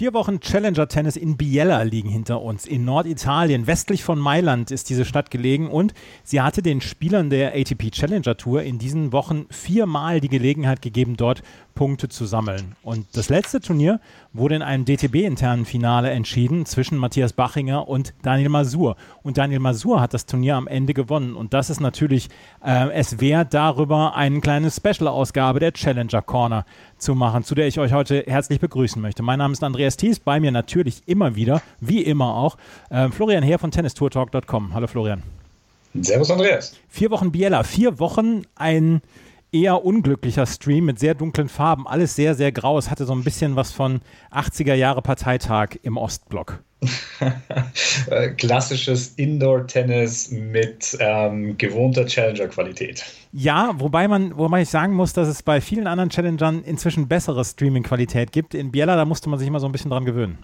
Vier Wochen Challenger Tennis in Biella liegen hinter uns. In Norditalien, westlich von Mailand, ist diese Stadt gelegen und sie hatte den Spielern der ATP Challenger Tour in diesen Wochen viermal die Gelegenheit gegeben, dort Punkte zu sammeln. Und das letzte Turnier wurde in einem DTB-internen Finale entschieden zwischen Matthias Bachinger und Daniel Masur. Und Daniel Masur hat das Turnier am Ende gewonnen. Und das ist natürlich äh, es wert, darüber eine kleine Special-Ausgabe der Challenger Corner zu machen, zu der ich euch heute herzlich begrüßen möchte. Mein Name ist Andreas Thies, bei mir natürlich immer wieder, wie immer auch, äh, Florian Heer von tennistourtalk.com. Hallo Florian. Servus Andreas. Vier Wochen Biella, vier Wochen ein eher unglücklicher Stream mit sehr dunklen Farben, alles sehr, sehr grau. Es hatte so ein bisschen was von 80er Jahre Parteitag im Ostblock. Klassisches Indoor-Tennis mit ähm, gewohnter Challenger-Qualität. Ja, wobei man, wobei ich sagen muss, dass es bei vielen anderen Challengern inzwischen bessere Streaming-Qualität gibt. In Biella, da musste man sich immer so ein bisschen dran gewöhnen.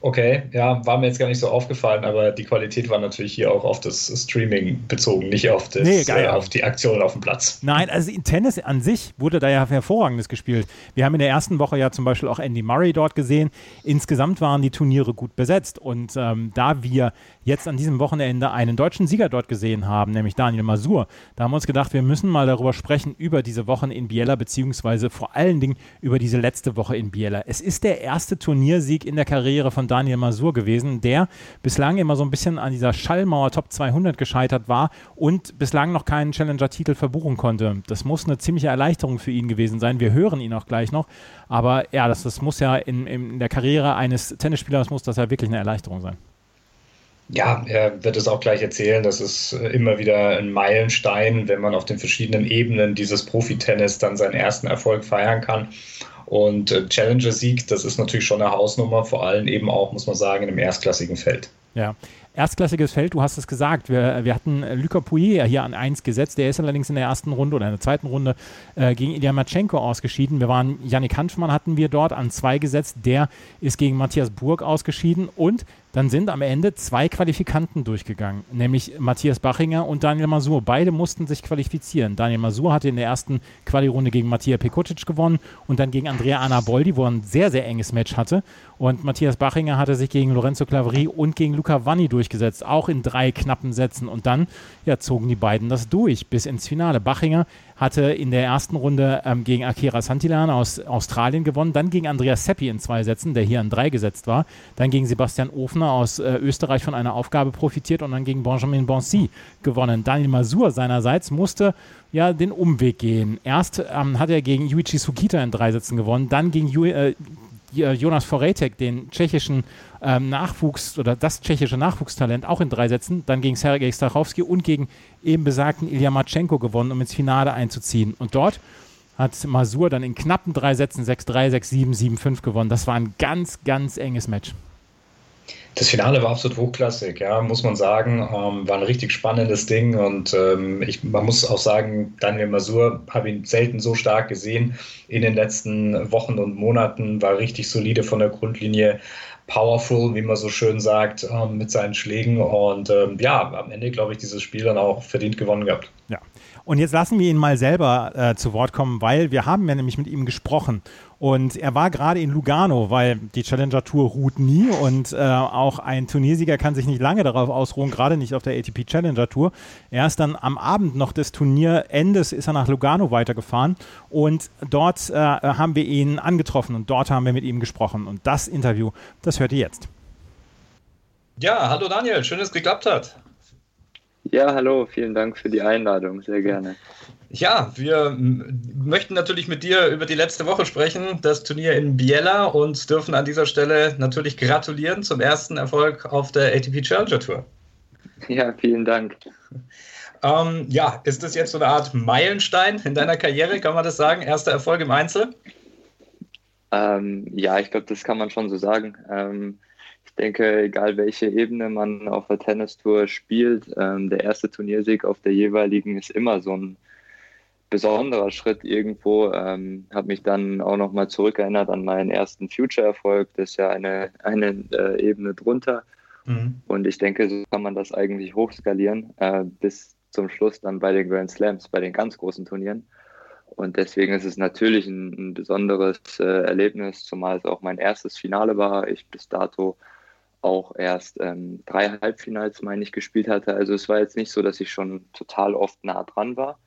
Okay, ja, war mir jetzt gar nicht so aufgefallen, aber die Qualität war natürlich hier auch auf das Streaming bezogen, nicht auf, das, nee, äh, auf die Aktion auf dem Platz. Nein, also in Tennis an sich wurde da ja hervorragendes gespielt. Wir haben in der ersten Woche ja zum Beispiel auch Andy Murray dort gesehen. Insgesamt waren die Turniere gut besetzt und ähm, da wir jetzt an diesem Wochenende einen deutschen Sieger dort gesehen haben, nämlich Daniel Masur, da haben wir uns gedacht, wir müssen mal darüber sprechen, über diese Wochen in Biella, beziehungsweise vor allen Dingen über diese letzte Woche in Biella. Es ist der erste Turniersieg in der Karriere Karriere von Daniel Masur gewesen, der bislang immer so ein bisschen an dieser Schallmauer Top 200 gescheitert war und bislang noch keinen Challenger-Titel verbuchen konnte. Das muss eine ziemliche Erleichterung für ihn gewesen sein. Wir hören ihn auch gleich noch. Aber ja, das, das muss ja in, in der Karriere eines Tennisspielers muss das ja wirklich eine Erleichterung sein. Ja, er wird es auch gleich erzählen. Das ist immer wieder ein Meilenstein, wenn man auf den verschiedenen Ebenen dieses Profitennis dann seinen ersten Erfolg feiern kann. Und äh, Challenger-Sieg, das ist natürlich schon eine Hausnummer, vor allem eben auch, muss man sagen, in einem erstklassigen Feld. Ja, erstklassiges Feld, du hast es gesagt. Wir, wir hatten Luca Pouillet hier an 1 gesetzt. Der ist allerdings in der ersten Runde oder in der zweiten Runde äh, gegen Ilya Matschenko ausgeschieden. Wir waren, Yannick Hanfmann hatten wir dort an 2 gesetzt. Der ist gegen Matthias Burg ausgeschieden. Und dann sind am Ende zwei Qualifikanten durchgegangen, nämlich Matthias Bachinger und Daniel Masur. Beide mussten sich qualifizieren. Daniel Masur hatte in der ersten Quali-Runde gegen Matthias Pekucic gewonnen und dann gegen Andrea Anaboldi, wo er ein sehr, sehr enges Match hatte. Und Matthias Bachinger hatte sich gegen Lorenzo Claveri und gegen Luca Vanni durchgesetzt, auch in drei knappen Sätzen. Und dann ja, zogen die beiden das durch bis ins Finale. Bachinger hatte in der ersten Runde ähm, gegen Akira Santillan aus Australien gewonnen, dann gegen Andreas Seppi in zwei Sätzen, der hier an drei gesetzt war, dann gegen Sebastian Ofner aus äh, Österreich von einer Aufgabe profitiert und dann gegen Benjamin Bonsi gewonnen. Daniel Masur seinerseits musste ja den Umweg gehen. Erst ähm, hat er gegen Yuichi Sugita in drei Sätzen gewonnen, dann gegen Ju äh, Jonas Foretek, den tschechischen ähm, Nachwuchs oder das tschechische Nachwuchstalent, auch in drei Sätzen, dann gegen Sergej Stachowski und gegen eben besagten Ilya Matschenko gewonnen, um ins Finale einzuziehen. Und dort hat Masur dann in knappen drei Sätzen 6-3, 6-7, 7-5 gewonnen. Das war ein ganz, ganz enges Match. Das Finale war absolut hochklassig, ja, muss man sagen. Ähm, war ein richtig spannendes Ding und ähm, ich, man muss auch sagen, Daniel Masur habe ihn selten so stark gesehen in den letzten Wochen und Monaten, war richtig solide von der Grundlinie, powerful, wie man so schön sagt, ähm, mit seinen Schlägen und ähm, ja, am Ende glaube ich dieses Spiel dann auch verdient gewonnen gehabt. Ja. Und jetzt lassen wir ihn mal selber äh, zu Wort kommen, weil wir haben ja nämlich mit ihm gesprochen. Und er war gerade in Lugano, weil die Challenger Tour ruht nie und äh, auch ein Turniersieger kann sich nicht lange darauf ausruhen, gerade nicht auf der ATP Challenger Tour. Er ist dann am Abend noch des Turnierendes ist er nach Lugano weitergefahren und dort äh, haben wir ihn angetroffen und dort haben wir mit ihm gesprochen. Und das Interview, das hört ihr jetzt. Ja, hallo Daniel, schön, dass es geklappt hat. Ja, hallo, vielen Dank für die Einladung, sehr gerne. Ja, wir möchten natürlich mit dir über die letzte Woche sprechen, das Turnier in Biella und dürfen an dieser Stelle natürlich gratulieren zum ersten Erfolg auf der ATP Challenger Tour. Ja, vielen Dank. Ähm, ja, ist das jetzt so eine Art Meilenstein in deiner Karriere, kann man das sagen? Erster Erfolg im Einzel? Ähm, ja, ich glaube, das kann man schon so sagen. Ähm, ich denke, egal welche Ebene man auf der Tennistour spielt, ähm, der erste Turniersieg auf der jeweiligen ist immer so ein besonderer Schritt irgendwo. Ähm, habe mich dann auch nochmal zurückerinnert an meinen ersten Future-Erfolg. Das ist ja eine, eine äh, Ebene drunter. Mhm. Und ich denke, so kann man das eigentlich hochskalieren äh, bis zum Schluss dann bei den Grand Slams, bei den ganz großen Turnieren. Und deswegen ist es natürlich ein, ein besonderes äh, Erlebnis, zumal es auch mein erstes Finale war. Ich bis dato auch erst ähm, drei Halbfinals, meine ich, gespielt hatte. Also es war jetzt nicht so, dass ich schon total oft nah dran war.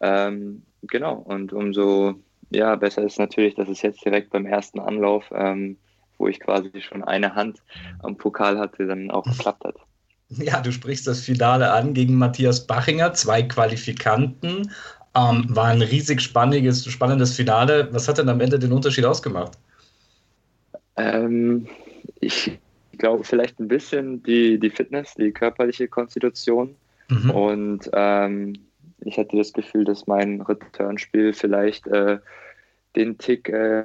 Ähm, genau, und umso ja, besser ist natürlich, dass es jetzt direkt beim ersten Anlauf, ähm, wo ich quasi schon eine Hand am Pokal hatte, dann auch geklappt hat. Ja, du sprichst das Finale an gegen Matthias Bachinger, zwei Qualifikanten. Ähm, war ein riesig spannendes, spannendes Finale. Was hat denn am Ende den Unterschied ausgemacht? Ähm, ich glaube, vielleicht ein bisschen die, die Fitness, die körperliche Konstitution. Mhm. Und ähm, ich hatte das Gefühl, dass mein Returnspiel vielleicht äh, den Tick äh,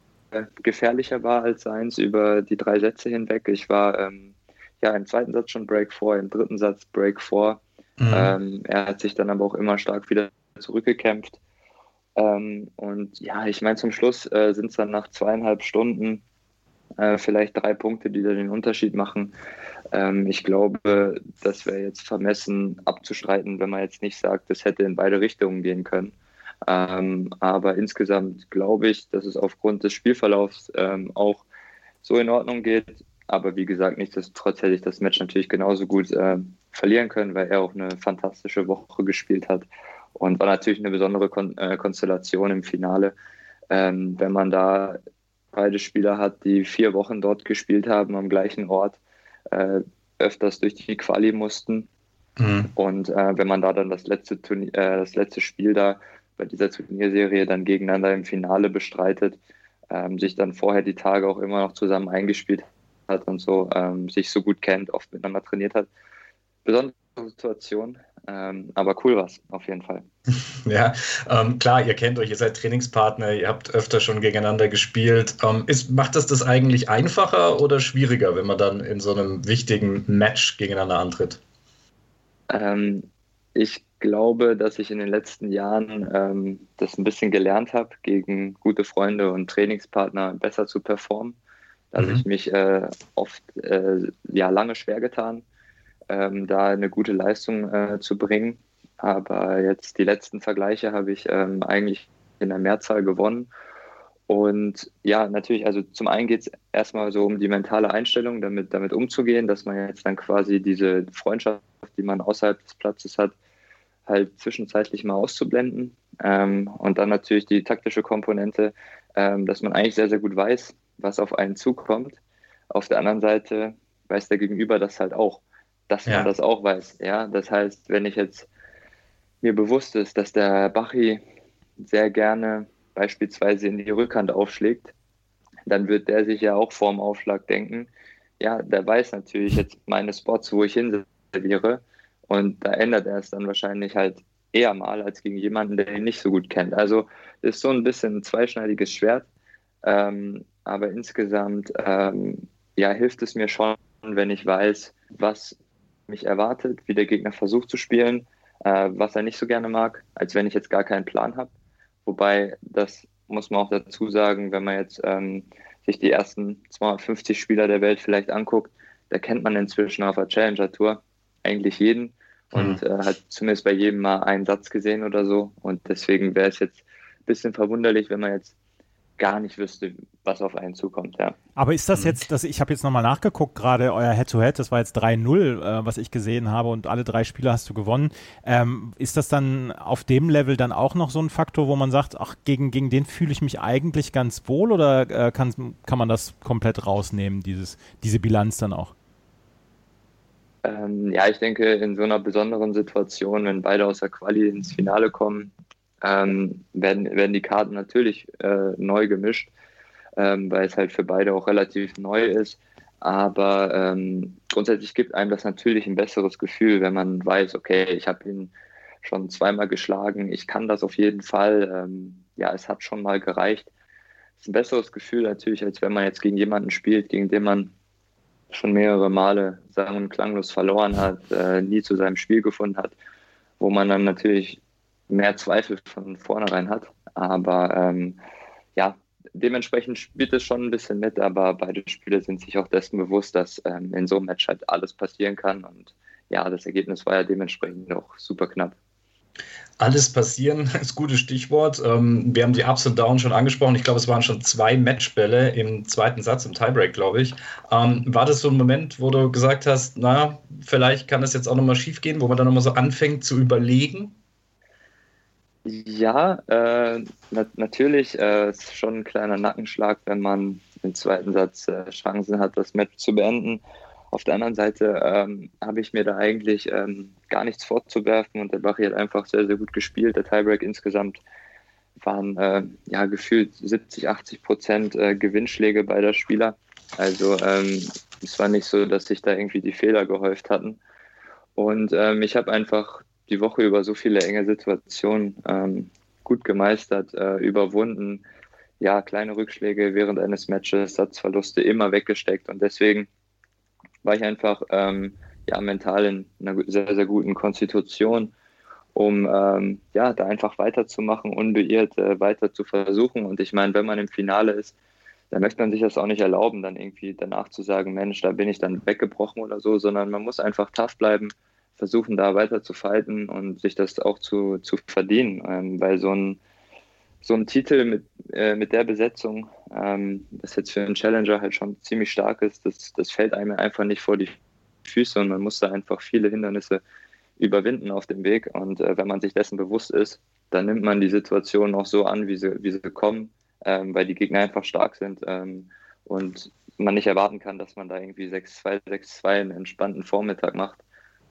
gefährlicher war als seins über die drei Sätze hinweg. Ich war ähm, ja im zweiten Satz schon Break 4, im dritten Satz Break 4. Mhm. Ähm, er hat sich dann aber auch immer stark wieder zurückgekämpft. Ähm, und ja, ich meine, zum Schluss äh, sind es dann nach zweieinhalb Stunden äh, vielleicht drei Punkte, die da den Unterschied machen. Ähm, ich glaube, das wäre jetzt vermessen abzustreiten, wenn man jetzt nicht sagt, das hätte in beide Richtungen gehen können. Ähm, aber insgesamt glaube ich, dass es aufgrund des Spielverlaufs ähm, auch so in Ordnung geht. Aber wie gesagt, nichtsdestotrotz hätte ich das Match natürlich genauso gut äh, verlieren können, weil er auch eine fantastische Woche gespielt hat und war natürlich eine besondere Kon äh, Konstellation im Finale. Ähm, wenn man da beide Spieler hat, die vier Wochen dort gespielt haben am gleichen Ort, äh, öfters durch die Quali mussten. Mhm. Und äh, wenn man da dann das letzte, Turnier, äh, das letzte Spiel da bei dieser Turnierserie dann gegeneinander im Finale bestreitet, ähm, sich dann vorher die Tage auch immer noch zusammen eingespielt hat und so, ähm, sich so gut kennt, oft miteinander trainiert hat. Besondere Situation, ähm, aber cool war es auf jeden Fall. Ja, ähm, klar, ihr kennt euch, ihr seid Trainingspartner, ihr habt öfter schon gegeneinander gespielt. Ähm, ist, macht das das eigentlich einfacher oder schwieriger, wenn man dann in so einem wichtigen Match gegeneinander antritt? Ähm, ich glaube, dass ich in den letzten Jahren ähm, das ein bisschen gelernt habe, gegen gute Freunde und Trainingspartner besser zu performen. Da mhm. habe ich mich äh, oft äh, ja, lange schwer getan ähm, da eine gute Leistung äh, zu bringen. Aber jetzt die letzten Vergleiche habe ich ähm, eigentlich in der Mehrzahl gewonnen. Und ja, natürlich, also zum einen geht es erstmal so um die mentale Einstellung, damit, damit umzugehen, dass man jetzt dann quasi diese Freundschaft, die man außerhalb des Platzes hat, halt zwischenzeitlich mal auszublenden. Ähm, und dann natürlich die taktische Komponente, ähm, dass man eigentlich sehr, sehr gut weiß, was auf einen zukommt. Auf der anderen Seite weiß der Gegenüber das halt auch dass ja. man das auch weiß. Ja, das heißt, wenn ich jetzt mir bewusst ist, dass der Bachi sehr gerne beispielsweise in die Rückhand aufschlägt, dann wird der sich ja auch vorm Aufschlag denken, ja, der weiß natürlich jetzt meine Spots, wo ich hinserviere und da ändert er es dann wahrscheinlich halt eher mal als gegen jemanden, der ihn nicht so gut kennt. Also ist so ein bisschen ein zweischneidiges Schwert, ähm, aber insgesamt ähm, ja, hilft es mir schon, wenn ich weiß, was mich erwartet, wie der Gegner versucht zu spielen, äh, was er nicht so gerne mag, als wenn ich jetzt gar keinen Plan habe. Wobei, das muss man auch dazu sagen, wenn man jetzt ähm, sich die ersten 250 Spieler der Welt vielleicht anguckt, da kennt man inzwischen auf der Challenger Tour eigentlich jeden und mhm. äh, hat zumindest bei jedem mal einen Satz gesehen oder so. Und deswegen wäre es jetzt ein bisschen verwunderlich, wenn man jetzt gar nicht wüsste, was auf einen zukommt, ja. Aber ist das mhm. jetzt, das, ich habe jetzt nochmal nachgeguckt, gerade euer Head-to-Head, -Head, das war jetzt 3-0, äh, was ich gesehen habe und alle drei Spiele hast du gewonnen. Ähm, ist das dann auf dem Level dann auch noch so ein Faktor, wo man sagt, ach, gegen, gegen den fühle ich mich eigentlich ganz wohl oder äh, kann, kann man das komplett rausnehmen, dieses, diese Bilanz dann auch? Ähm, ja, ich denke, in so einer besonderen Situation, wenn beide aus der Quali ins Finale kommen, ähm, werden, werden die Karten natürlich äh, neu gemischt, ähm, weil es halt für beide auch relativ neu ist. Aber ähm, grundsätzlich gibt einem das natürlich ein besseres Gefühl, wenn man weiß, okay, ich habe ihn schon zweimal geschlagen, ich kann das auf jeden Fall. Ähm, ja, es hat schon mal gereicht. Es ist ein besseres Gefühl natürlich, als wenn man jetzt gegen jemanden spielt, gegen den man schon mehrere Male sang- und klanglos verloren hat, äh, nie zu seinem Spiel gefunden hat, wo man dann natürlich mehr Zweifel von vornherein hat. Aber ähm, ja, dementsprechend spielt es schon ein bisschen mit, aber beide Spieler sind sich auch dessen bewusst, dass ähm, in so einem Match halt alles passieren kann. Und ja, das Ergebnis war ja dementsprechend auch super knapp. Alles passieren ist ein gutes Stichwort. Ähm, wir haben die Ups und Downs schon angesprochen. Ich glaube, es waren schon zwei Matchbälle im zweiten Satz, im Tiebreak, glaube ich. Ähm, war das so ein Moment, wo du gesagt hast, na, vielleicht kann das jetzt auch nochmal schief gehen, wo man dann nochmal so anfängt zu überlegen? Ja, äh, na natürlich äh, ist schon ein kleiner Nackenschlag, wenn man im zweiten Satz äh, Chancen hat, das Match zu beenden. Auf der anderen Seite ähm, habe ich mir da eigentlich ähm, gar nichts vorzuwerfen und der Bach hat einfach sehr, sehr gut gespielt. Der Tiebreak insgesamt waren äh, ja gefühlt 70, 80 Prozent äh, Gewinnschläge beider Spieler. Also ähm, es war nicht so, dass sich da irgendwie die Fehler gehäuft hatten. Und ähm, ich habe einfach die Woche über so viele enge Situationen ähm, gut gemeistert, äh, überwunden. Ja, kleine Rückschläge während eines Matches, Satzverluste immer weggesteckt und deswegen war ich einfach ähm, ja, mental in einer sehr, sehr guten Konstitution, um ähm, ja, da einfach weiterzumachen, unbeirrt äh, weiter zu versuchen. Und ich meine, wenn man im Finale ist, dann möchte man sich das auch nicht erlauben, dann irgendwie danach zu sagen, Mensch, da bin ich dann weggebrochen oder so, sondern man muss einfach tough bleiben, versuchen da weiter zu fighten und sich das auch zu, zu verdienen. Ähm, weil so ein, so ein Titel mit, äh, mit der Besetzung, ähm, das jetzt für einen Challenger halt schon ziemlich stark ist, das, das fällt einem einfach nicht vor die Füße und man muss da einfach viele Hindernisse überwinden auf dem Weg. Und äh, wenn man sich dessen bewusst ist, dann nimmt man die Situation auch so an, wie sie, wie sie kommen, ähm, weil die Gegner einfach stark sind ähm, und man nicht erwarten kann, dass man da irgendwie 6-2, 6-2 einen entspannten Vormittag macht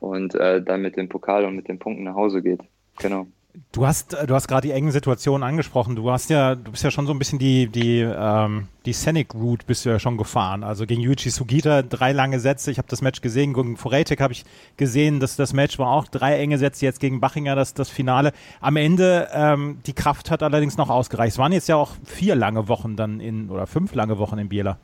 und äh, dann mit dem Pokal und mit den Punkten nach Hause geht. Genau. Du hast, du hast gerade die engen Situationen angesprochen. Du hast ja, du bist ja schon so ein bisschen die, die, ähm, die Scenic Route bist du ja schon gefahren. Also gegen Yuichi Sugita drei lange Sätze. Ich habe das Match gesehen. Gegen Foretek habe ich gesehen, dass das Match war auch drei enge Sätze. Jetzt gegen Bachinger das, das Finale. Am Ende ähm, die Kraft hat allerdings noch ausgereicht. Es waren jetzt ja auch vier lange Wochen dann in oder fünf lange Wochen in Biela.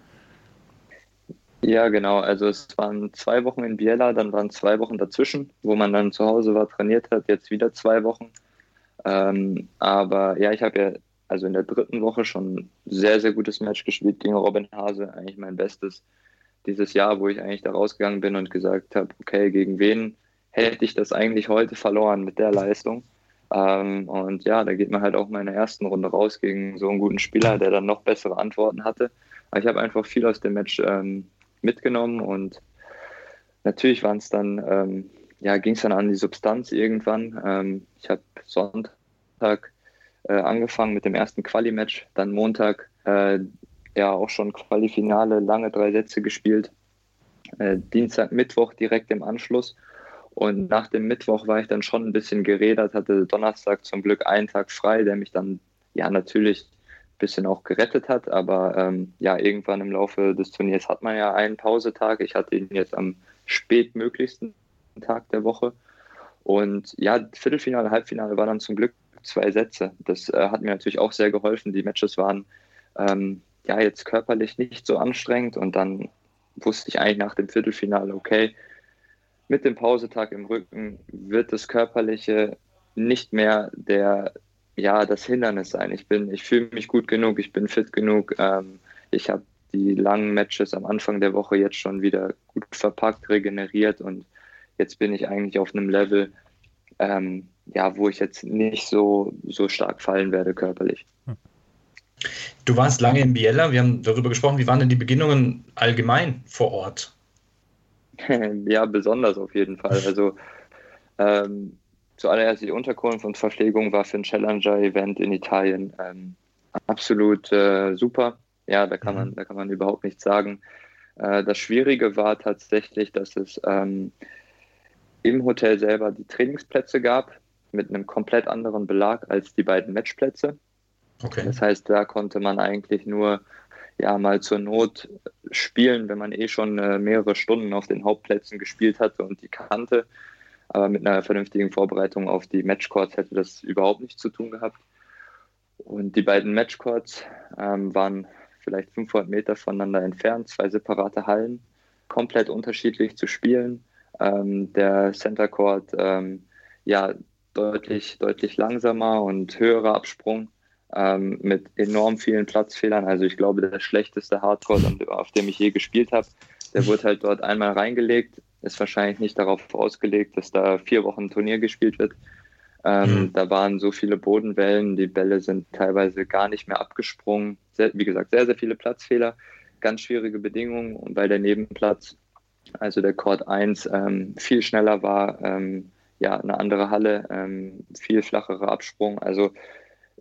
Ja, genau. Also es waren zwei Wochen in Biella, dann waren zwei Wochen dazwischen, wo man dann zu Hause war, trainiert hat, jetzt wieder zwei Wochen. Ähm, aber ja, ich habe ja also in der dritten Woche schon sehr, sehr gutes Match gespielt gegen Robin Hase, eigentlich mein Bestes dieses Jahr, wo ich eigentlich da rausgegangen bin und gesagt habe, okay, gegen wen hätte ich das eigentlich heute verloren mit der Leistung? Ähm, und ja, da geht man halt auch mal in der ersten Runde raus gegen so einen guten Spieler, der dann noch bessere Antworten hatte. Aber ich habe einfach viel aus dem Match ähm, mitgenommen und natürlich waren es dann, ähm, ja, ging es dann an die Substanz irgendwann. Ähm, ich habe Sonntag äh, angefangen mit dem ersten Quali-Match, dann Montag äh, ja auch schon Quali-Finale, lange drei Sätze gespielt. Äh, Dienstag, Mittwoch direkt im Anschluss. Und nach dem Mittwoch war ich dann schon ein bisschen gerädert, hatte Donnerstag zum Glück einen Tag frei, der mich dann ja natürlich bisschen auch gerettet hat. Aber ähm, ja, irgendwann im Laufe des Turniers hat man ja einen Pausetag. Ich hatte ihn jetzt am spätmöglichsten Tag der Woche. Und ja, Viertelfinale, Halbfinale war dann zum Glück zwei Sätze. Das äh, hat mir natürlich auch sehr geholfen. Die Matches waren ähm, ja jetzt körperlich nicht so anstrengend und dann wusste ich eigentlich nach dem Viertelfinale, okay, mit dem Pausetag im Rücken wird das Körperliche nicht mehr der ja, das Hindernis sein. Ich bin, ich fühle mich gut genug, ich bin fit genug. Ähm, ich habe die langen Matches am Anfang der Woche jetzt schon wieder gut verpackt, regeneriert und jetzt bin ich eigentlich auf einem Level, ähm, ja, wo ich jetzt nicht so, so stark fallen werde körperlich. Du warst lange in Biella, wir haben darüber gesprochen, wie waren denn die Beginnungen allgemein vor Ort? ja, besonders auf jeden Fall. Also ähm, zuallererst die Unterkunft und Verpflegung war für ein Challenger-Event in Italien ähm, absolut äh, super. Ja, da kann man, mhm. da kann man überhaupt nichts sagen. Äh, das Schwierige war tatsächlich, dass es ähm, im Hotel selber die Trainingsplätze gab mit einem komplett anderen Belag als die beiden Matchplätze. Okay. Das heißt, da konnte man eigentlich nur ja mal zur Not spielen, wenn man eh schon äh, mehrere Stunden auf den Hauptplätzen gespielt hatte und die kannte. Aber mit einer vernünftigen Vorbereitung auf die Matchcourts hätte das überhaupt nichts zu tun gehabt. Und die beiden Matchcourts ähm, waren vielleicht 500 Meter voneinander entfernt, zwei separate Hallen, komplett unterschiedlich zu spielen. Ähm, der Center Court, ähm, ja, deutlich, deutlich langsamer und höherer Absprung ähm, mit enorm vielen Platzfehlern. Also ich glaube, der schlechteste Hardcore, auf dem ich je gespielt habe, der wurde halt dort einmal reingelegt. Ist wahrscheinlich nicht darauf ausgelegt, dass da vier Wochen Turnier gespielt wird. Ähm, mhm. Da waren so viele Bodenwellen, die Bälle sind teilweise gar nicht mehr abgesprungen. Sehr, wie gesagt, sehr, sehr viele Platzfehler, ganz schwierige Bedingungen und weil der Nebenplatz, also der Court 1, ähm, viel schneller war, ähm, ja, eine andere Halle, ähm, viel flacherer Absprung. Also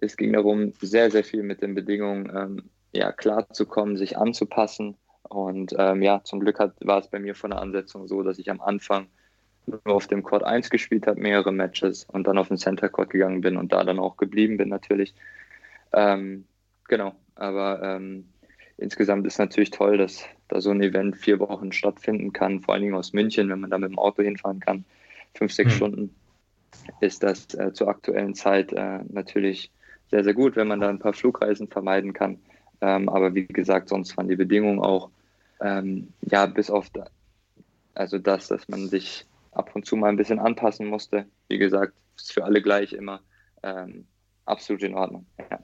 es ging darum, sehr, sehr viel mit den Bedingungen ähm, ja, klarzukommen, sich anzupassen. Und ähm, ja, zum Glück hat, war es bei mir von der Ansetzung so, dass ich am Anfang nur auf dem Court 1 gespielt habe, mehrere Matches und dann auf den Center Court gegangen bin und da dann auch geblieben bin natürlich. Ähm, genau, aber ähm, insgesamt ist natürlich toll, dass da so ein Event vier Wochen stattfinden kann, vor allen Dingen aus München, wenn man da mit dem Auto hinfahren kann, fünf, sechs mhm. Stunden, ist das äh, zur aktuellen Zeit äh, natürlich sehr, sehr gut, wenn man da ein paar Flugreisen vermeiden kann. Ähm, aber wie gesagt, sonst waren die Bedingungen auch, ähm, ja, bis auf da, also das, dass man sich ab und zu mal ein bisschen anpassen musste. Wie gesagt, ist für alle gleich immer ähm, absolut in Ordnung. Ja.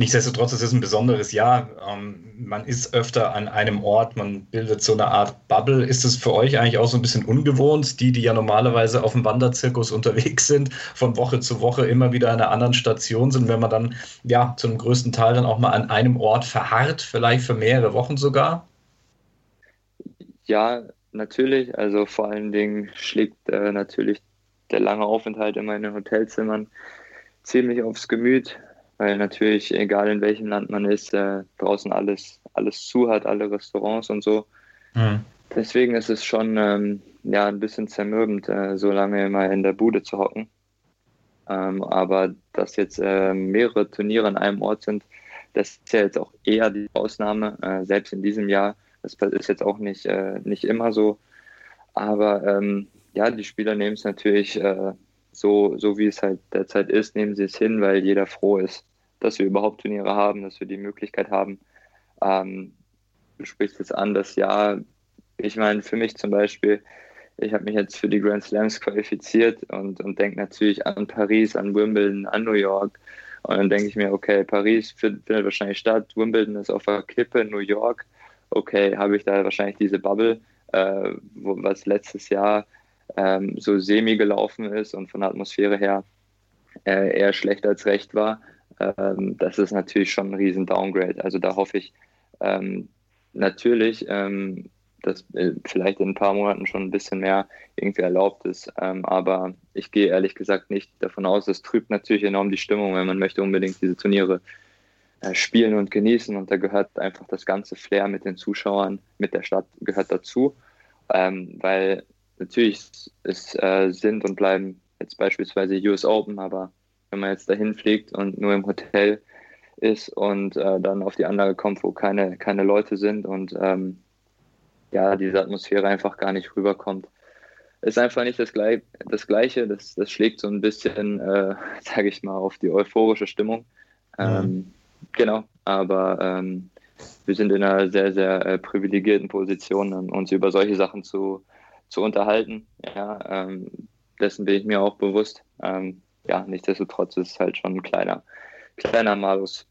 Nichtsdestotrotz ist es ein besonderes Jahr. Ähm, man ist öfter an einem Ort, man bildet so eine Art Bubble. Ist es für euch eigentlich auch so ein bisschen ungewohnt, die, die ja normalerweise auf dem Wanderzirkus unterwegs sind, von Woche zu Woche immer wieder an einer anderen Station sind, wenn man dann ja zum größten Teil dann auch mal an einem Ort verharrt, vielleicht für mehrere Wochen sogar? Ja, natürlich. Also vor allen Dingen schlägt äh, natürlich der lange Aufenthalt immer in den Hotelzimmern ziemlich aufs Gemüt weil natürlich, egal in welchem Land man ist, äh, draußen alles, alles zu hat, alle Restaurants und so. Mhm. Deswegen ist es schon ähm, ja, ein bisschen zermürbend, äh, so lange immer in der Bude zu hocken. Ähm, aber dass jetzt äh, mehrere Turniere an einem Ort sind, das ist ja jetzt auch eher die Ausnahme, äh, selbst in diesem Jahr. Das ist jetzt auch nicht, äh, nicht immer so. Aber ähm, ja, die Spieler nehmen es natürlich äh, so, so wie es halt derzeit ist, nehmen sie es hin, weil jeder froh ist, dass wir überhaupt Turniere haben, dass wir die Möglichkeit haben. Ähm, du sprichst jetzt an, das Jahr, ich meine, für mich zum Beispiel, ich habe mich jetzt für die Grand Slams qualifiziert und, und denke natürlich an Paris, an Wimbledon, an New York. Und dann denke ich mir, okay, Paris findet wahrscheinlich statt, Wimbledon ist auf der Kippe, New York, okay, habe ich da wahrscheinlich diese Bubble, äh, wo, was letztes Jahr ähm, so semi gelaufen ist und von der Atmosphäre her äh, eher schlecht als recht war ähm, das ist natürlich schon ein riesen Downgrade. Also da hoffe ich ähm, natürlich, ähm, dass äh, vielleicht in ein paar Monaten schon ein bisschen mehr irgendwie erlaubt ist. Ähm, aber ich gehe ehrlich gesagt nicht davon aus. Es trübt natürlich enorm die Stimmung, wenn man möchte unbedingt diese Turniere äh, spielen und genießen. Und da gehört einfach das ganze Flair mit den Zuschauern, mit der Stadt gehört dazu. Ähm, weil natürlich es äh, sind und bleiben jetzt beispielsweise US Open, aber wenn man jetzt dahin fliegt und nur im Hotel ist und äh, dann auf die Anlage kommt, wo keine, keine Leute sind und ähm, ja, diese Atmosphäre einfach gar nicht rüberkommt. Ist einfach nicht das, Gle das Gleiche, das, das schlägt so ein bisschen, äh, sage ich mal, auf die euphorische Stimmung. Mhm. Ähm, genau, aber ähm, wir sind in einer sehr, sehr äh, privilegierten Position, uns über solche Sachen zu, zu unterhalten. Ja, ähm, dessen bin ich mir auch bewusst. Ähm, ja, nichtsdestotrotz ist es halt schon ein kleiner, kleiner Malus.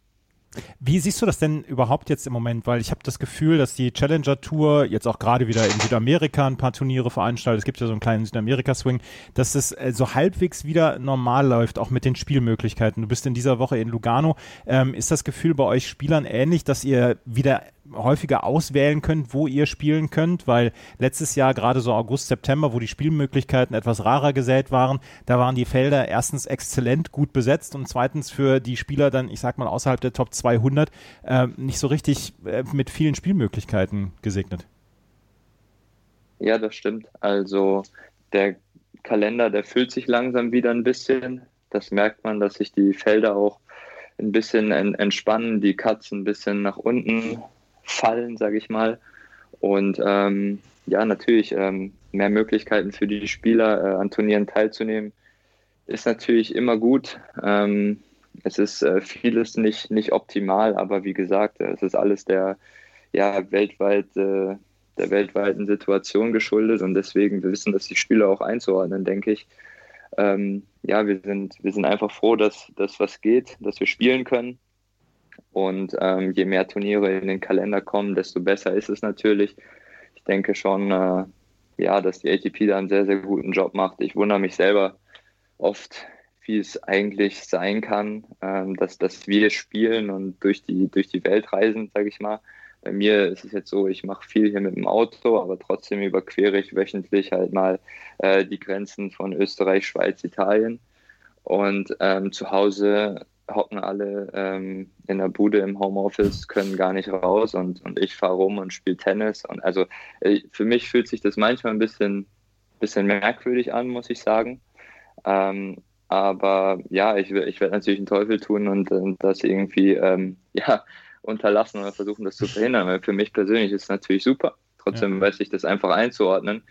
Wie siehst du das denn überhaupt jetzt im Moment? Weil ich habe das Gefühl, dass die Challenger Tour jetzt auch gerade wieder in Südamerika ein paar Turniere veranstaltet. Es gibt ja so einen kleinen Südamerika-Swing, dass es äh, so halbwegs wieder normal läuft, auch mit den Spielmöglichkeiten. Du bist in dieser Woche in Lugano. Ähm, ist das Gefühl bei euch Spielern ähnlich, dass ihr wieder häufiger auswählen könnt, wo ihr spielen könnt, weil letztes Jahr gerade so August, September, wo die Spielmöglichkeiten etwas rarer gesät waren, da waren die Felder erstens exzellent gut besetzt und zweitens für die Spieler dann, ich sag mal, außerhalb der Top 200 äh, nicht so richtig äh, mit vielen Spielmöglichkeiten gesegnet. Ja, das stimmt. Also der Kalender, der füllt sich langsam wieder ein bisschen. Das merkt man, dass sich die Felder auch ein bisschen entspannen, die Katzen ein bisschen nach unten fallen, sage ich mal. Und ähm, ja, natürlich ähm, mehr Möglichkeiten für die Spieler äh, an Turnieren teilzunehmen, ist natürlich immer gut. Ähm, es ist äh, vieles nicht, nicht optimal, aber wie gesagt, es ist alles der ja, weltweit, äh, der weltweiten Situation geschuldet und deswegen wir wissen das die Spieler auch einzuordnen, denke ich. ähm, ja, wir sind, wir sind einfach froh, dass das was geht, dass wir spielen können. Und ähm, je mehr Turniere in den Kalender kommen, desto besser ist es natürlich. Ich denke schon, äh, ja, dass die ATP da einen sehr, sehr guten Job macht. Ich wundere mich selber oft, wie es eigentlich sein kann, ähm, dass, dass wir spielen und durch die, durch die Welt reisen, sage ich mal. Bei mir ist es jetzt so, ich mache viel hier mit dem Auto, aber trotzdem überquere ich wöchentlich halt mal äh, die Grenzen von Österreich, Schweiz, Italien. Und ähm, zu Hause hocken alle ähm, in der Bude im Homeoffice, können gar nicht raus und, und ich fahre rum und spiele Tennis. Und also äh, für mich fühlt sich das manchmal ein bisschen, bisschen merkwürdig an, muss ich sagen. Ähm, aber ja, ich, ich werde natürlich einen Teufel tun und, und das irgendwie ähm, ja, unterlassen oder versuchen, das zu verhindern. Weil für mich persönlich ist es natürlich super. Trotzdem ja. weiß ich das einfach einzuordnen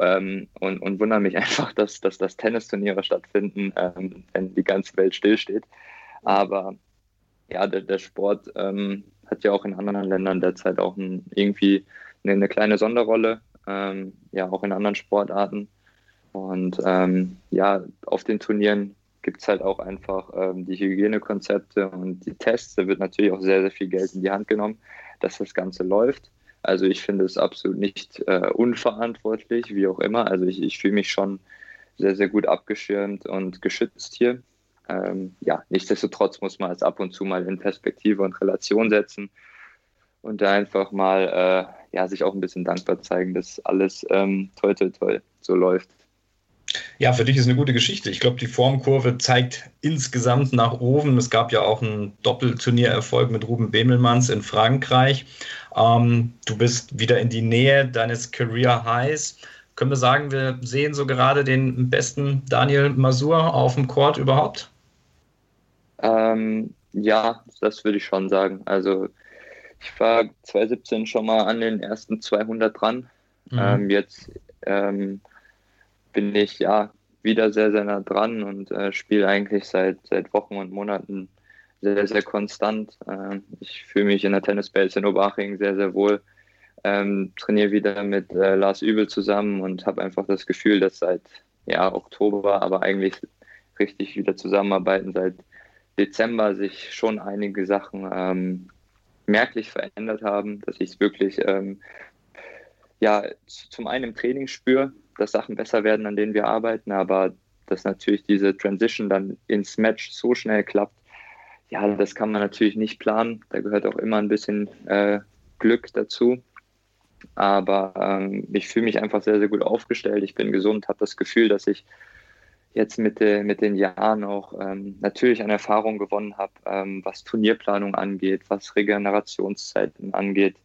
ähm, und, und wundere mich einfach, dass, dass, dass Tennisturniere stattfinden, ähm, wenn die ganze Welt stillsteht. Aber ja, der, der Sport ähm, hat ja auch in anderen Ländern derzeit auch ein, irgendwie eine, eine, kleine Sonderrolle, ähm, ja, auch in anderen Sportarten. Und ähm, ja, auf den Turnieren gibt es halt auch einfach ähm, die Hygienekonzepte und die Tests. Da wird natürlich auch sehr, sehr viel Geld in die Hand genommen, dass das Ganze läuft. Also ich finde es absolut nicht äh, unverantwortlich, wie auch immer. Also ich, ich fühle mich schon sehr, sehr gut abgeschirmt und geschützt hier. Ähm, ja, nichtsdestotrotz muss man es ab und zu mal in Perspektive und Relation setzen und da einfach mal äh, ja, sich auch ein bisschen dankbar zeigen, dass alles ähm, toll, toll, toll so läuft. Ja, für dich ist eine gute Geschichte. Ich glaube, die Formkurve zeigt insgesamt nach oben. Es gab ja auch einen Doppelturniererfolg mit Ruben Bemelmanns in Frankreich. Ähm, du bist wieder in die Nähe deines Career Highs. Können wir sagen, wir sehen so gerade den besten Daniel Masur auf dem Court überhaupt? Ähm, ja, das würde ich schon sagen. Also ich war 2017 schon mal an den ersten 200 dran. Mhm. Ähm, jetzt ähm, bin ich ja wieder sehr, sehr nah dran und äh, spiele eigentlich seit, seit Wochen und Monaten sehr, sehr konstant. Äh, ich fühle mich in der Tennisbase in Oberhaching sehr, sehr wohl. Ähm, trainiere wieder mit äh, Lars Übel zusammen und habe einfach das Gefühl, dass seit ja, Oktober, aber eigentlich richtig wieder zusammenarbeiten, seit Dezember sich schon einige Sachen ähm, merklich verändert haben, dass ich es wirklich ähm, ja, zum einen im Training spüre, dass Sachen besser werden, an denen wir arbeiten, aber dass natürlich diese Transition dann ins Match so schnell klappt, ja, das kann man natürlich nicht planen. Da gehört auch immer ein bisschen äh, Glück dazu. Aber ähm, ich fühle mich einfach sehr, sehr gut aufgestellt. Ich bin gesund, habe das Gefühl, dass ich jetzt mit, de, mit den Jahren auch ähm, natürlich an Erfahrung gewonnen habe, ähm, was Turnierplanung angeht, was Regenerationszeiten angeht,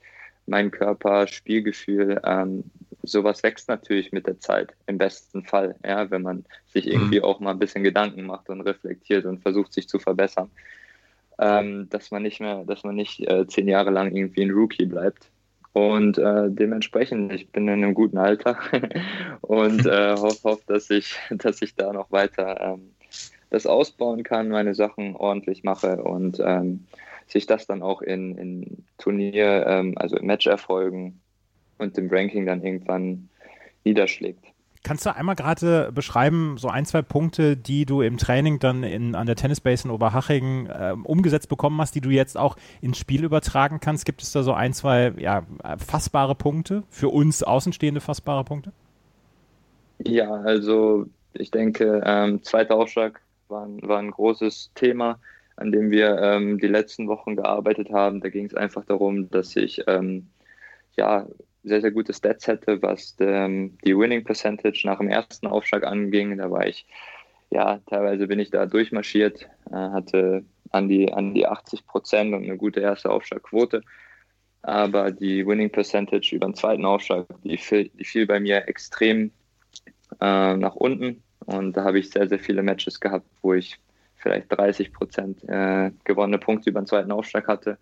mein Körper, Spielgefühl, ähm, sowas wächst natürlich mit der Zeit, im besten Fall, ja, wenn man sich irgendwie mhm. auch mal ein bisschen Gedanken macht und reflektiert und versucht, sich zu verbessern. Ähm, dass man nicht mehr, dass man nicht äh, zehn Jahre lang irgendwie ein Rookie bleibt. Und äh, dementsprechend, ich bin in einem guten Alter und äh, hoffe, hoff, dass ich, dass ich da noch weiter ähm, das ausbauen kann, meine Sachen ordentlich mache und ähm, sich das dann auch in, in Turnier, ähm, also in Matcherfolgen und dem Ranking dann irgendwann niederschlägt. Kannst du einmal gerade beschreiben, so ein, zwei Punkte, die du im Training dann in, an der Tennisbase in Oberhaching äh, umgesetzt bekommen hast, die du jetzt auch ins Spiel übertragen kannst? Gibt es da so ein, zwei ja, fassbare Punkte, für uns Außenstehende fassbare Punkte? Ja, also ich denke, ähm, zweiter Aufschlag war, war ein großes Thema an dem wir ähm, die letzten Wochen gearbeitet haben. Da ging es einfach darum, dass ich ähm, ja, sehr, sehr gute Stats hätte, was ähm, die Winning Percentage nach dem ersten Aufschlag anging. Da war ich, ja, teilweise bin ich da durchmarschiert, äh, hatte an die, an die 80 Prozent und eine gute erste Aufschlagquote. Aber die Winning Percentage über den zweiten Aufschlag, die fiel, die fiel bei mir extrem äh, nach unten. Und da habe ich sehr, sehr viele Matches gehabt, wo ich vielleicht 30 Prozent äh, gewonnene Punkte über den zweiten Aufschlag hatte.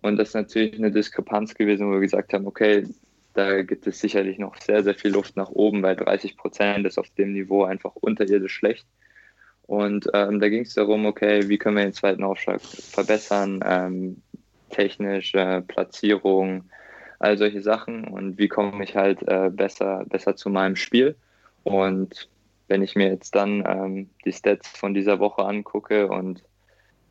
Und das ist natürlich eine Diskrepanz gewesen, wo wir gesagt haben, okay, da gibt es sicherlich noch sehr, sehr viel Luft nach oben, weil 30 Prozent ist auf dem Niveau einfach unterirdisch schlecht. Und ähm, da ging es darum, okay, wie können wir den zweiten Aufschlag verbessern, ähm, technisch, äh, Platzierung, all solche Sachen und wie komme ich halt äh, besser, besser zu meinem Spiel. Und wenn ich mir jetzt dann ähm, die Stats von dieser Woche angucke und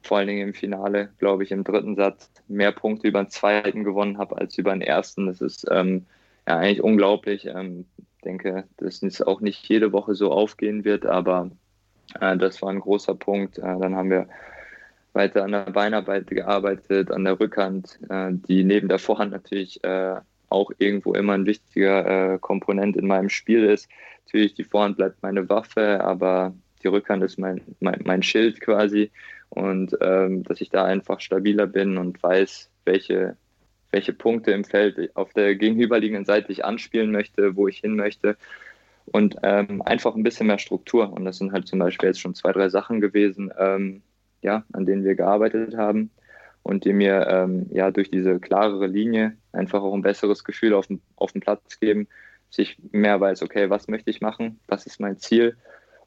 vor allen Dingen im Finale, glaube ich, im dritten Satz mehr Punkte über den zweiten gewonnen habe als über den ersten. Das ist ähm, ja eigentlich unglaublich. Ähm, denke, dass es auch nicht jede Woche so aufgehen wird, aber äh, das war ein großer Punkt. Äh, dann haben wir weiter an der Beinarbeit gearbeitet, an der Rückhand, äh, die neben der Vorhand natürlich äh, auch irgendwo immer ein wichtiger äh, Komponent in meinem Spiel ist. Natürlich, die Vorhand bleibt meine Waffe, aber die Rückhand ist mein, mein, mein Schild quasi. Und ähm, dass ich da einfach stabiler bin und weiß, welche, welche Punkte im Feld auf der gegenüberliegenden Seite ich anspielen möchte, wo ich hin möchte. Und ähm, einfach ein bisschen mehr Struktur. Und das sind halt zum Beispiel jetzt schon zwei, drei Sachen gewesen, ähm, ja, an denen wir gearbeitet haben und die mir ähm, ja durch diese klarere Linie einfach auch ein besseres Gefühl auf dem, auf dem Platz geben, dass ich mehr weiß, okay, was möchte ich machen, was ist mein Ziel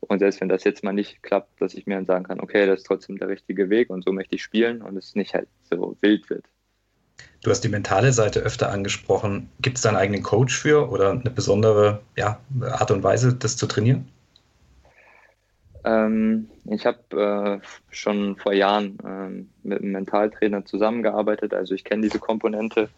und selbst wenn das jetzt mal nicht klappt, dass ich mir dann sagen kann, okay, das ist trotzdem der richtige Weg und so möchte ich spielen und es nicht halt so wild wird. Du hast die mentale Seite öfter angesprochen. Gibt es da einen eigenen Coach für oder eine besondere ja, Art und Weise, das zu trainieren? Ähm, ich habe äh, schon vor Jahren ähm, mit einem Mentaltrainer zusammengearbeitet, also ich kenne diese Komponente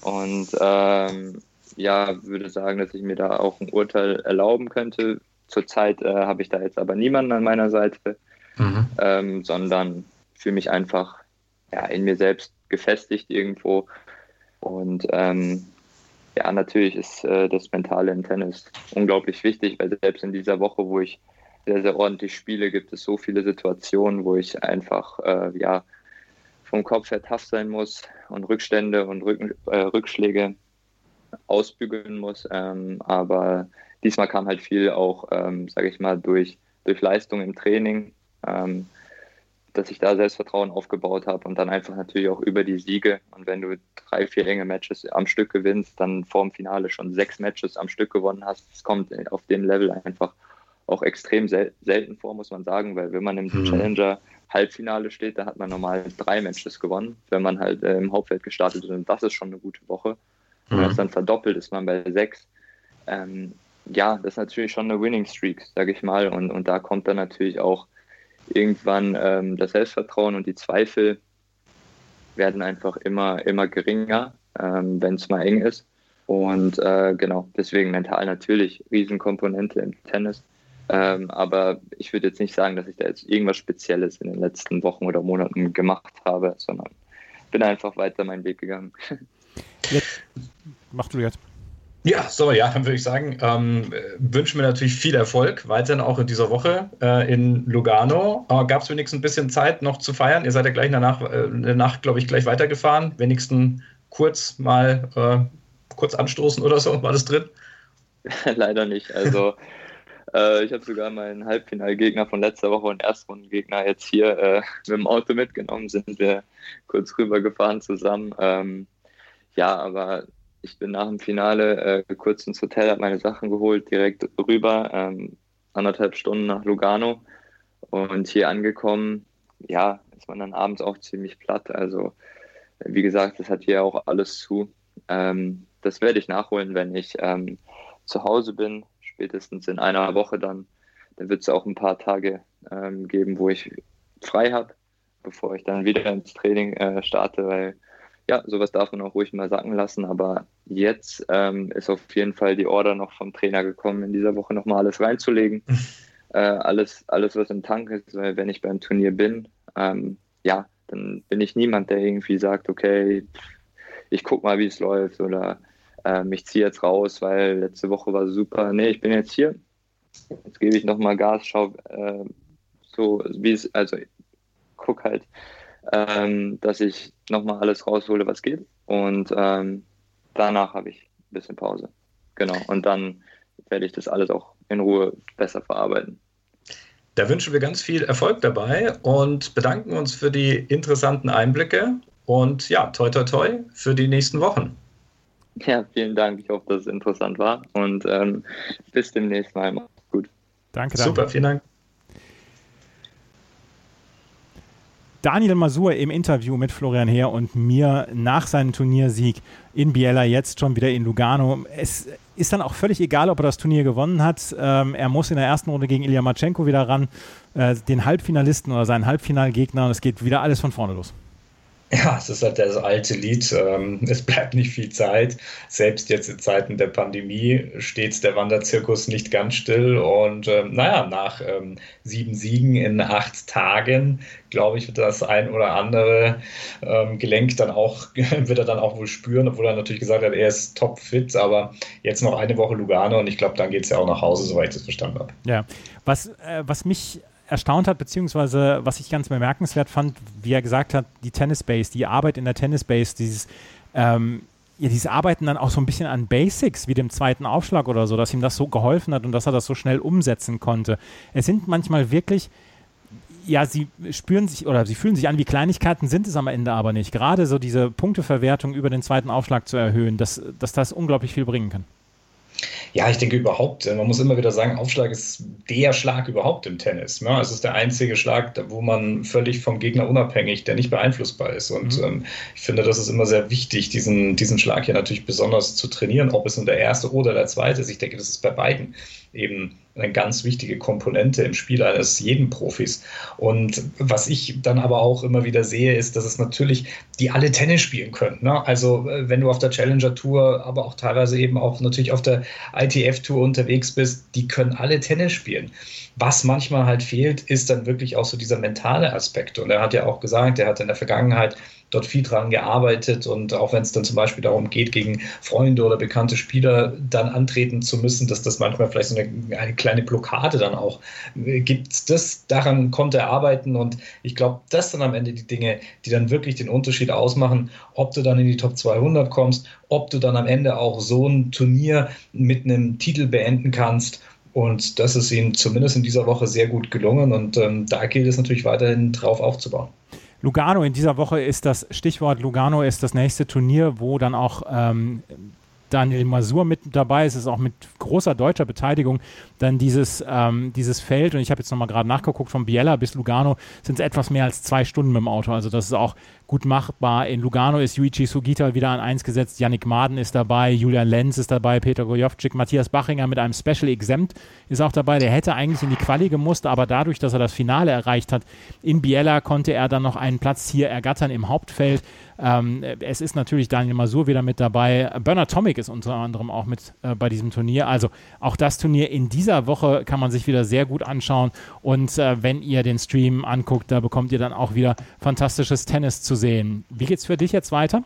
und ähm, ja, würde sagen, dass ich mir da auch ein Urteil erlauben könnte. Zurzeit äh, habe ich da jetzt aber niemanden an meiner Seite, mhm. Ähm, sondern fühle mich einfach ja, in mir selbst gefestigt irgendwo und ähm, ja, natürlich ist äh, das Mentale im Tennis unglaublich wichtig, weil selbst in dieser Woche, wo ich sehr, sehr ordentlich spiele, gibt es so viele Situationen, wo ich einfach äh, ja, vom Kopf her tough sein muss und Rückstände und Rücken, äh, Rückschläge ausbügeln muss. Ähm, aber diesmal kam halt viel auch, ähm, sage ich mal, durch, durch Leistung im Training, ähm, dass ich da Selbstvertrauen aufgebaut habe und dann einfach natürlich auch über die Siege. Und wenn du drei, vier enge Matches am Stück gewinnst, dann vorm Finale schon sechs Matches am Stück gewonnen hast, es kommt auf dem Level einfach auch extrem sel selten vor, muss man sagen, weil wenn man im mhm. Challenger Halbfinale steht, da hat man normal drei Matches gewonnen, wenn man halt äh, im Hauptfeld gestartet ist und das ist schon eine gute Woche. Wenn man mhm. das dann verdoppelt, ist man bei sechs. Ähm, ja, das ist natürlich schon eine Winning Streak, sage ich mal, und, und da kommt dann natürlich auch irgendwann ähm, das Selbstvertrauen und die Zweifel werden einfach immer, immer geringer, ähm, wenn es mal eng ist. Und äh, genau, deswegen mental natürlich Riesenkomponente im Tennis. Ähm, aber ich würde jetzt nicht sagen, dass ich da jetzt irgendwas Spezielles in den letzten Wochen oder Monaten gemacht habe, sondern bin einfach weiter meinen Weg gegangen. Jetzt, mach du jetzt. Ja, so, ja, dann würde ich sagen, ähm, wünschen wir natürlich viel Erfolg weiterhin auch in dieser Woche äh, in Lugano. Äh, Gab es wenigstens ein bisschen Zeit noch zu feiern? Ihr seid ja gleich danach, äh, Nacht, glaube ich, gleich weitergefahren. Wenigstens kurz mal äh, kurz anstoßen oder so, war das drin? Leider nicht. Also Äh, ich habe sogar meinen Halbfinalgegner von letzter Woche und Erstrundengegner jetzt hier äh, mit dem Auto mitgenommen, sind wir kurz rübergefahren zusammen. Ähm, ja, aber ich bin nach dem Finale äh, kurz ins Hotel, habe meine Sachen geholt, direkt rüber, ähm, anderthalb Stunden nach Lugano und hier angekommen, ja, ist man dann abends auch ziemlich platt. Also wie gesagt, das hat hier auch alles zu. Ähm, das werde ich nachholen, wenn ich ähm, zu Hause bin spätestens in einer Woche dann. Dann wird es auch ein paar Tage ähm, geben, wo ich frei habe, bevor ich dann wieder ins Training äh, starte, weil ja, sowas darf man auch ruhig mal sacken lassen. Aber jetzt ähm, ist auf jeden Fall die Order noch vom Trainer gekommen, in dieser Woche nochmal alles reinzulegen. äh, alles, alles, was im Tank ist, weil wenn ich beim Turnier bin, ähm, ja, dann bin ich niemand, der irgendwie sagt, okay, ich guck mal, wie es läuft oder ähm, ich ziehe jetzt raus, weil letzte Woche war super. Nee, ich bin jetzt hier. Jetzt gebe ich nochmal Gas, schau äh, so, wie es, also guck halt, ähm, dass ich nochmal alles raushole, was geht. Und ähm, danach habe ich ein bisschen Pause. Genau. Und dann werde ich das alles auch in Ruhe besser verarbeiten. Da wünschen wir ganz viel Erfolg dabei und bedanken uns für die interessanten Einblicke und ja, toi toi toi für die nächsten Wochen. Ja, vielen Dank. Ich hoffe, dass es interessant war und ähm, bis demnächst mal. Macht's gut. Danke, danke. Super, vielen Dank. Daniel Masur im Interview mit Florian Heer und mir nach seinem Turniersieg in Biella, jetzt schon wieder in Lugano. Es ist dann auch völlig egal, ob er das Turnier gewonnen hat. Ähm, er muss in der ersten Runde gegen Ilya Matschenko wieder ran, äh, den Halbfinalisten oder seinen Halbfinalgegner und es geht wieder alles von vorne los. Ja, es ist halt das alte Lied. Ähm, es bleibt nicht viel Zeit. Selbst jetzt in Zeiten der Pandemie steht der Wanderzirkus nicht ganz still. Und ähm, naja, nach ähm, sieben Siegen in acht Tagen, glaube ich, wird das ein oder andere ähm, Gelenk dann auch, wird er dann auch wohl spüren, obwohl er natürlich gesagt hat, er ist topfit. Aber jetzt noch eine Woche Lugano und ich glaube, dann geht es ja auch nach Hause, soweit ich das verstanden habe. Ja, was, äh, was mich erstaunt hat, beziehungsweise was ich ganz bemerkenswert fand, wie er gesagt hat, die Tennis Base, die Arbeit in der Tennis Base, dieses, ähm, ja, dieses Arbeiten dann auch so ein bisschen an Basics, wie dem zweiten Aufschlag oder so, dass ihm das so geholfen hat und dass er das so schnell umsetzen konnte. Es sind manchmal wirklich, ja, sie spüren sich oder sie fühlen sich an wie Kleinigkeiten, sind es am Ende aber nicht. Gerade so diese Punkteverwertung über den zweiten Aufschlag zu erhöhen, dass, dass das unglaublich viel bringen kann. Ja, ich denke überhaupt, äh, man muss immer wieder sagen, Aufschlag ist der Schlag überhaupt im Tennis. Ne? Es ist der einzige Schlag, wo man völlig vom Gegner unabhängig, der nicht beeinflussbar ist. Und mhm. ähm, ich finde, das ist immer sehr wichtig, diesen, diesen Schlag hier natürlich besonders zu trainieren, ob es nun der erste oder der zweite ist. Ich denke, das ist bei beiden eben eine ganz wichtige Komponente im Spiel eines jeden Profis. Und was ich dann aber auch immer wieder sehe, ist, dass es natürlich die alle Tennis spielen können. Ne? Also äh, wenn du auf der Challenger Tour, aber auch teilweise eben auch natürlich auf der ITF Tour unterwegs bist, die können alle Tennis spielen. Was manchmal halt fehlt, ist dann wirklich auch so dieser mentale Aspekt. Und er hat ja auch gesagt, er hat in der Vergangenheit dort viel dran gearbeitet und auch wenn es dann zum Beispiel darum geht, gegen Freunde oder bekannte Spieler dann antreten zu müssen, dass das manchmal vielleicht so eine, eine kleine Blockade dann auch äh, gibt. Das, daran konnte er arbeiten und ich glaube, das sind am Ende die Dinge, die dann wirklich den Unterschied ausmachen, ob du dann in die Top 200 kommst, ob du dann am Ende auch so ein Turnier mit einem Titel beenden kannst. Und das ist ihm zumindest in dieser Woche sehr gut gelungen und ähm, da gilt es natürlich weiterhin drauf aufzubauen. Lugano in dieser Woche ist das Stichwort Lugano ist das nächste Turnier, wo dann auch ähm, Daniel Masur mit dabei ist, ist auch mit großer deutscher Beteiligung dann dieses, ähm, dieses Feld. Und ich habe jetzt nochmal gerade nachgeguckt, von Biella bis Lugano sind es etwas mehr als zwei Stunden mit dem Auto. Also das ist auch gut machbar. In Lugano ist Yuichi Sugita wieder an eins gesetzt, Yannick Maden ist dabei, Julian Lenz ist dabei, Peter Gojovcik, Matthias Bachinger mit einem Special Exempt ist auch dabei. Der hätte eigentlich in die Quali gemusst, aber dadurch, dass er das Finale erreicht hat in Biella, konnte er dann noch einen Platz hier ergattern im Hauptfeld. Ähm, es ist natürlich Daniel Masur wieder mit dabei. Bernard Tomic ist unter anderem auch mit äh, bei diesem Turnier. Also auch das Turnier in dieser Woche kann man sich wieder sehr gut anschauen. Und äh, wenn ihr den Stream anguckt, da bekommt ihr dann auch wieder fantastisches Tennis zu sehen. Wie geht es für dich jetzt weiter?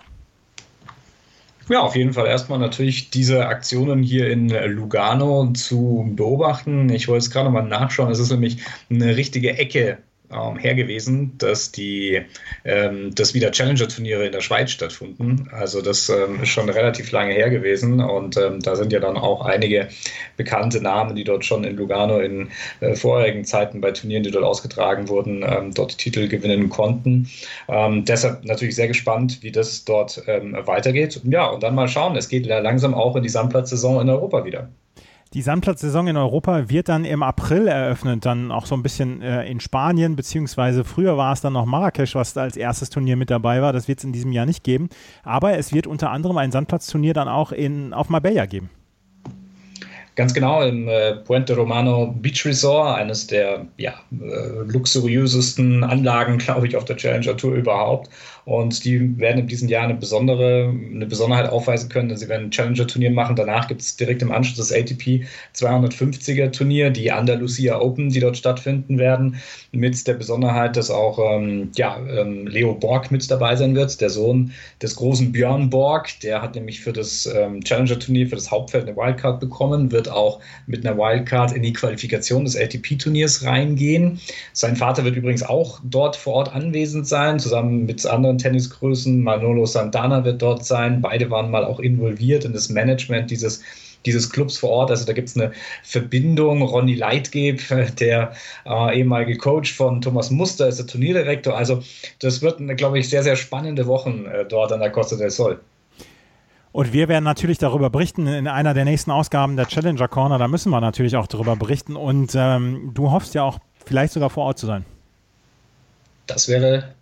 Ja, auf jeden Fall erstmal natürlich diese Aktionen hier in Lugano zu beobachten. Ich wollte es gerade mal nachschauen. Es ist nämlich eine richtige Ecke ähm, her gewesen, dass die ähm, dass wieder Challenger-Turniere in der Schweiz stattfinden. Also das ähm, ist schon relativ lange her gewesen und ähm, da sind ja dann auch einige bekannte Namen, die dort schon in Lugano in äh, vorherigen Zeiten bei Turnieren, die dort ausgetragen wurden, ähm, dort Titel gewinnen konnten. Ähm, deshalb natürlich sehr gespannt, wie das dort weitergeht. Ja, und dann mal schauen. Es geht langsam auch in die Sandplatzsaison in Europa wieder. Die Sandplatzsaison in Europa wird dann im April eröffnet, dann auch so ein bisschen äh, in Spanien, beziehungsweise früher war es dann noch Marrakesch, was da als erstes Turnier mit dabei war. Das wird es in diesem Jahr nicht geben. Aber es wird unter anderem ein Sandplatzturnier dann auch in, auf Marbella geben. Ganz genau, im äh, Puente Romano Beach Resort, eines der ja, äh, luxuriösesten Anlagen, glaube ich, auf der Challenger Tour überhaupt. Und die werden in diesem Jahr eine besondere, eine Besonderheit aufweisen können, denn sie werden ein Challenger-Turnier machen. Danach gibt es direkt im Anschluss das ATP 250er Turnier, die Andalusia Open, die dort stattfinden werden, mit der Besonderheit, dass auch ähm, ja, ähm, Leo Borg mit dabei sein wird, der Sohn des großen Björn Borg. Der hat nämlich für das ähm, Challenger-Turnier, für das Hauptfeld eine Wildcard bekommen, wird auch mit einer Wildcard in die Qualifikation des ATP-Turniers reingehen. Sein Vater wird übrigens auch dort vor Ort anwesend sein, zusammen mit anderen anderen Tennisgrößen. Manolo Santana wird dort sein. Beide waren mal auch involviert in das Management dieses dieses Clubs vor Ort. Also da gibt es eine Verbindung. Ronny Leitgeb, der äh, ehemalige Coach von Thomas Muster, ist der Turnierdirektor. Also das wird, glaube ich, sehr, sehr spannende Wochen äh, dort an der Costa del Sol. Und wir werden natürlich darüber berichten in einer der nächsten Ausgaben der Challenger Corner. Da müssen wir natürlich auch darüber berichten. Und ähm, du hoffst ja auch vielleicht sogar vor Ort zu sein. Das wäre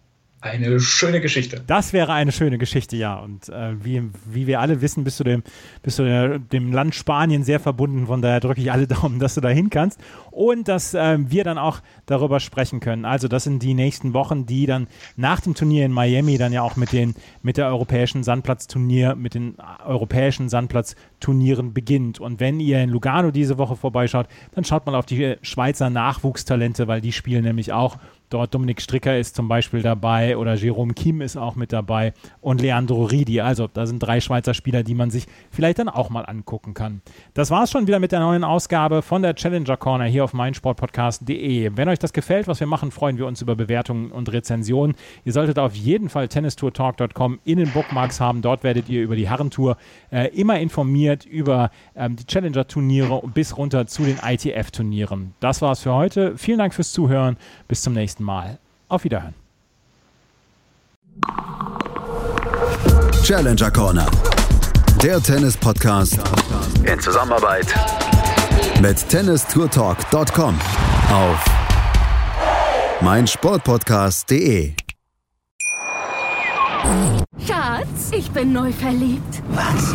eine schöne Geschichte. Das wäre eine schöne Geschichte, ja. Und äh, wie, wie wir alle wissen, bist du, dem, bist du der, dem Land Spanien sehr verbunden. Von daher drücke ich alle Daumen, dass du da hin kannst. Und dass äh, wir dann auch darüber sprechen können. Also, das sind die nächsten Wochen, die dann nach dem Turnier in Miami dann ja auch mit, den, mit der europäischen Sandplatzturnier, mit den europäischen Sandplatzturnieren beginnt. Und wenn ihr in Lugano diese Woche vorbeischaut, dann schaut mal auf die Schweizer Nachwuchstalente, weil die spielen nämlich auch Dort Dominik Stricker ist zum Beispiel dabei oder Jerome Kim ist auch mit dabei und Leandro Ridi. Also da sind drei Schweizer Spieler, die man sich vielleicht dann auch mal angucken kann. Das war es schon wieder mit der neuen Ausgabe von der Challenger Corner hier auf meinsportpodcast.de. Wenn euch das gefällt, was wir machen, freuen wir uns über Bewertungen und Rezensionen. Ihr solltet auf jeden Fall tennistourtalk.com in den Bookmarks haben. Dort werdet ihr über die Herrentour äh, immer informiert über ähm, die Challenger-Turniere bis runter zu den ITF-Turnieren. Das war's für heute. Vielen Dank fürs Zuhören. Bis zum nächsten Mal. Auf Wiederhören. Challenger Corner. Der Tennis-Podcast in Zusammenarbeit mit tennistourtalk.com auf meinsportpodcast.de. Schatz, ich bin neu verliebt. Was?